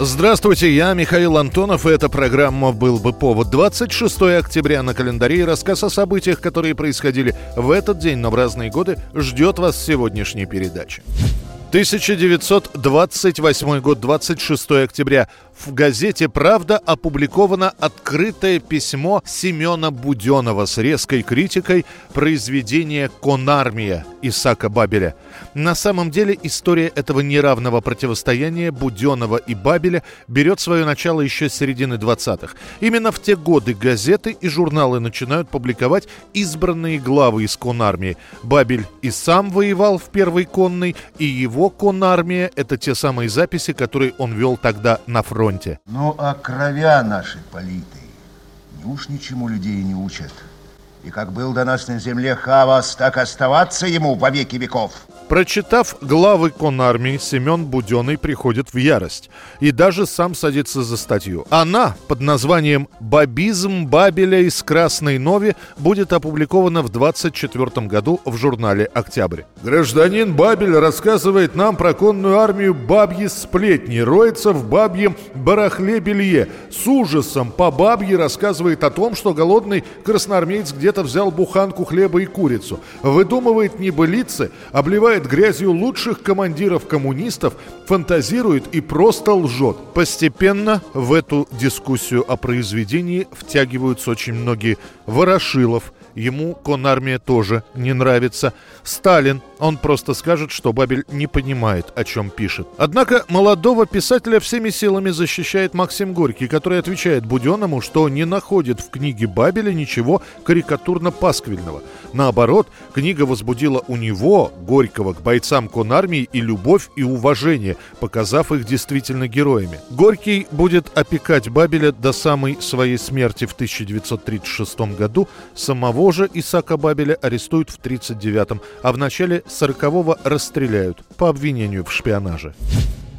Здравствуйте, я Михаил Антонов, и эта программа «Был бы повод». 26 октября на календаре и рассказ о событиях, которые происходили в этот день, но в разные годы, ждет вас в сегодняшней передаче. 1928 год, 26 октября. В газете «Правда» опубликовано открытое письмо Семена Буденова с резкой критикой произведения «Конармия» Исака Бабеля. На самом деле история этого неравного противостояния Буденова и Бабеля берет свое начало еще с середины 20-х. Именно в те годы газеты и журналы начинают публиковать избранные главы из конармии. Бабель и сам воевал в первой конной, и его конармия – это те самые записи, которые он вел тогда на фронте. Ну, а кровя наши политые, неуж ничему людей не учат. И как был до нас на земле хаос, так оставаться ему во веки веков. Прочитав главы конармии, Семен Буденный приходит в ярость и даже сам садится за статью. Она под названием «Бабизм Бабеля из Красной Нови» будет опубликована в 24 году в журнале «Октябрь». Гражданин Бабель рассказывает нам про конную армию бабьи сплетни, роется в бабьем барахле белье. С ужасом по бабье рассказывает о том, что голодный красноармеец где-то взял буханку хлеба и курицу. Выдумывает небылицы, обливает грязью лучших командиров коммунистов, фантазирует и просто лжет. Постепенно в эту дискуссию о произведении втягиваются очень многие. Ворошилов, ему конармия тоже не нравится. Сталин, он просто скажет, что Бабель не понимает, о чем пишет. Однако молодого писателя всеми силами защищает Максим Горький, который отвечает Буденному, что не находит в книге Бабеля ничего карикатурно-пасквильного. Наоборот, книга возбудила у него, Горького, к бойцам конармии и любовь, и уважение, показав их действительно героями. Горький будет опекать Бабеля до самой своей смерти в 1936 году. Самого же Исака Бабеля арестуют в 1939, а в начале 40-го расстреляют по обвинению в шпионаже.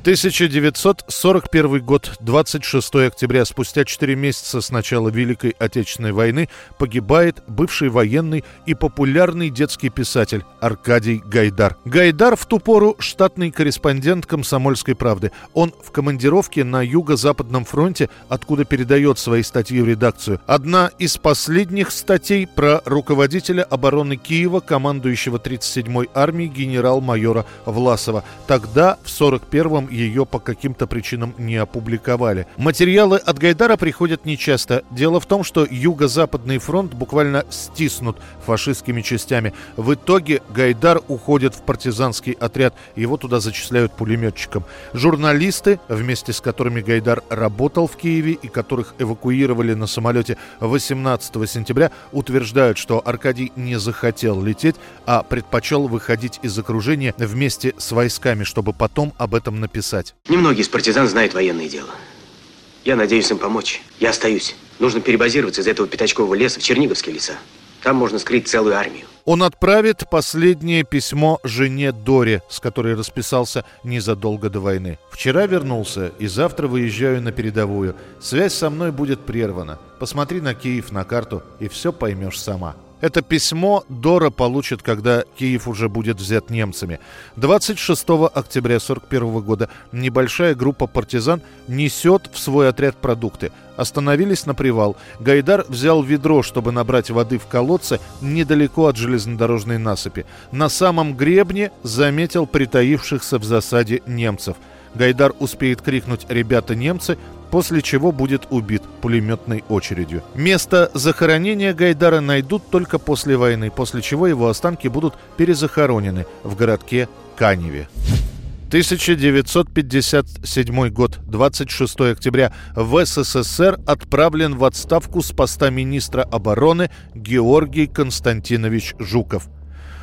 1941 год, 26 октября, спустя 4 месяца с начала Великой Отечественной войны, погибает бывший военный и популярный детский писатель Аркадий Гайдар. Гайдар в ту пору штатный корреспондент «Комсомольской правды». Он в командировке на Юго-Западном фронте, откуда передает свои статьи в редакцию. Одна из последних статей про руководителя обороны Киева, командующего 37-й армией генерал-майора Власова. Тогда, в 41-м, ее по каким-то причинам не опубликовали. Материалы от Гайдара приходят нечасто. Дело в том, что Юго-Западный фронт буквально стиснут фашистскими частями. В итоге Гайдар уходит в партизанский отряд. Его туда зачисляют пулеметчиком. Журналисты, вместе с которыми Гайдар работал в Киеве и которых эвакуировали на самолете 18 сентября, утверждают, что Аркадий не захотел лететь, а предпочел выходить из окружения вместе с войсками, чтобы потом об этом написать писать. Немногие из партизан знают военное дело. Я надеюсь им помочь. Я остаюсь. Нужно перебазироваться из этого пятачкового леса в Черниговские леса. Там можно скрыть целую армию. Он отправит последнее письмо жене Доре, с которой расписался незадолго до войны. «Вчера вернулся и завтра выезжаю на передовую. Связь со мной будет прервана. Посмотри на Киев на карту и все поймешь сама». Это письмо Дора получит, когда Киев уже будет взят немцами. 26 октября 1941 года небольшая группа партизан несет в свой отряд продукты. Остановились на привал. Гайдар взял ведро, чтобы набрать воды в колодце недалеко от железнодорожной насыпи. На самом гребне заметил притаившихся в засаде немцев. Гайдар успеет крикнуть «Ребята, немцы!», после чего будет убит пулеметной очередью. Место захоронения Гайдара найдут только после войны, после чего его останки будут перезахоронены в городке Каневе. 1957 год, 26 октября, в СССР отправлен в отставку с поста министра обороны Георгий Константинович Жуков.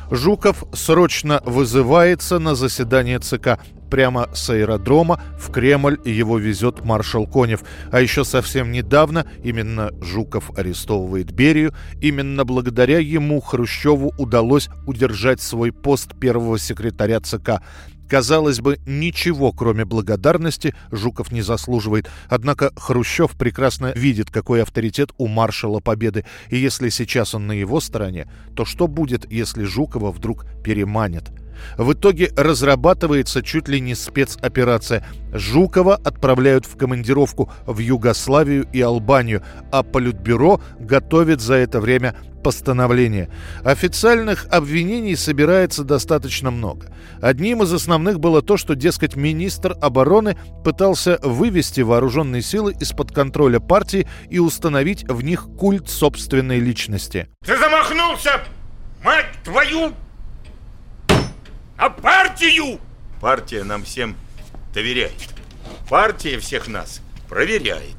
Жуков срочно вызывается на заседание ЦК прямо с аэродрома в Кремль его везет маршал Конев. А еще совсем недавно именно Жуков арестовывает Берию. Именно благодаря ему Хрущеву удалось удержать свой пост первого секретаря ЦК. Казалось бы, ничего, кроме благодарности, Жуков не заслуживает. Однако Хрущев прекрасно видит, какой авторитет у маршала Победы. И если сейчас он на его стороне, то что будет, если Жукова вдруг переманят? В итоге разрабатывается чуть ли не спецоперация. Жукова отправляют в командировку в Югославию и Албанию, а Политбюро готовит за это время постановление. Официальных обвинений собирается достаточно много. Одним из основных было то, что, дескать, министр обороны пытался вывести вооруженные силы из-под контроля партии и установить в них культ собственной личности. Ты замахнулся, мать твою, а партию! Партия нам всем доверяет. Партия всех нас проверяет.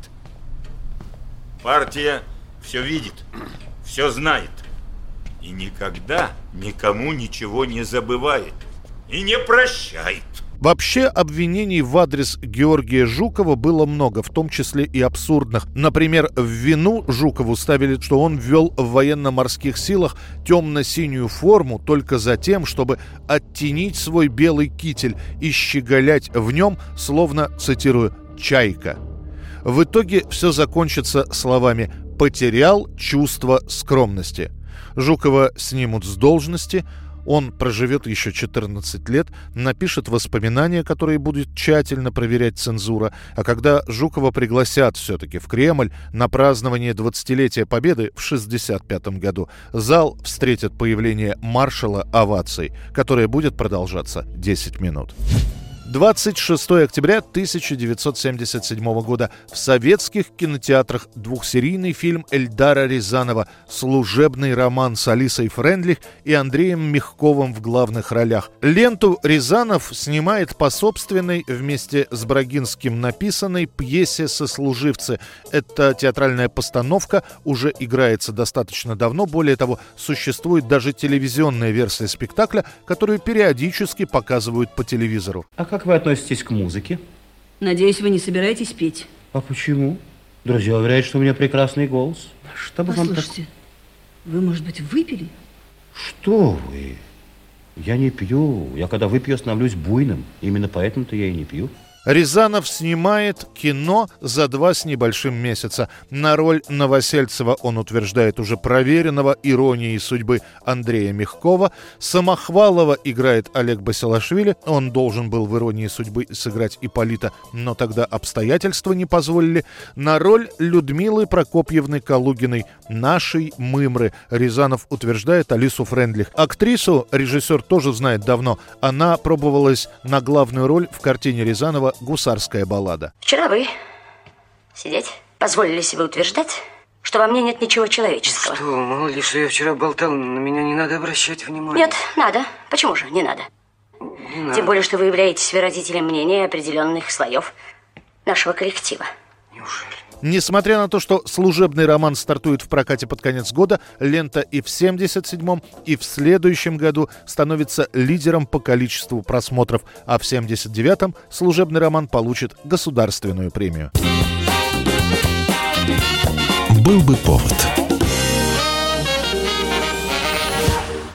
Партия все видит все знает и никогда никому ничего не забывает и не прощает. Вообще обвинений в адрес Георгия Жукова было много, в том числе и абсурдных. Например, в вину Жукову ставили, что он ввел в военно-морских силах темно-синюю форму только за тем, чтобы оттенить свой белый китель и щеголять в нем, словно, цитирую, «чайка». В итоге все закончится словами потерял чувство скромности. Жукова снимут с должности, он проживет еще 14 лет, напишет воспоминания, которые будет тщательно проверять цензура. А когда Жукова пригласят все-таки в Кремль на празднование 20-летия Победы в 1965 году, зал встретит появление маршала оваций, которое будет продолжаться 10 минут. 26 октября 1977 года в советских кинотеатрах двухсерийный фильм Эльдара Рязанова «Служебный роман» с Алисой Френдлих и Андреем Мягковым в главных ролях. Ленту Рязанов снимает по собственной вместе с Брагинским написанной пьесе «Сослуживцы». Эта театральная постановка уже играется достаточно давно. Более того, существует даже телевизионная версия спектакля, которую периодически показывают по телевизору. А как вы относитесь к музыке? Надеюсь, вы не собираетесь петь. А почему? Друзья уверяют, что у меня прекрасный голос. Что бы Послушайте, вам так... вы, может быть, выпили? Что вы? Я не пью. Я когда выпью, становлюсь буйным. Именно поэтому-то я и не пью. Рязанов снимает кино за два с небольшим месяца. На роль Новосельцева он утверждает уже проверенного иронией судьбы Андрея Мягкова. Самохвалова играет Олег Басилашвили. Он должен был в «Иронии судьбы» сыграть Иполита, но тогда обстоятельства не позволили. На роль Людмилы Прокопьевны Калугиной, нашей Мымры, Рязанов утверждает Алису Френдлих. Актрису режиссер тоже знает давно. Она пробовалась на главную роль в картине Рязанова гусарская баллада. Вчера вы сидеть позволили себе утверждать, что во мне нет ничего человеческого. Что, мало ли, что я вчера болтал, на меня не надо обращать внимания. Нет, надо. Почему же не надо? Не надо. Тем более, что вы являетесь выразителем мнения определенных слоев нашего коллектива. Неужели? Несмотря на то, что служебный роман стартует в прокате под конец года, лента и в 77-м, и в следующем году становится лидером по количеству просмотров, а в 79-м служебный роман получит государственную премию. Был бы повод.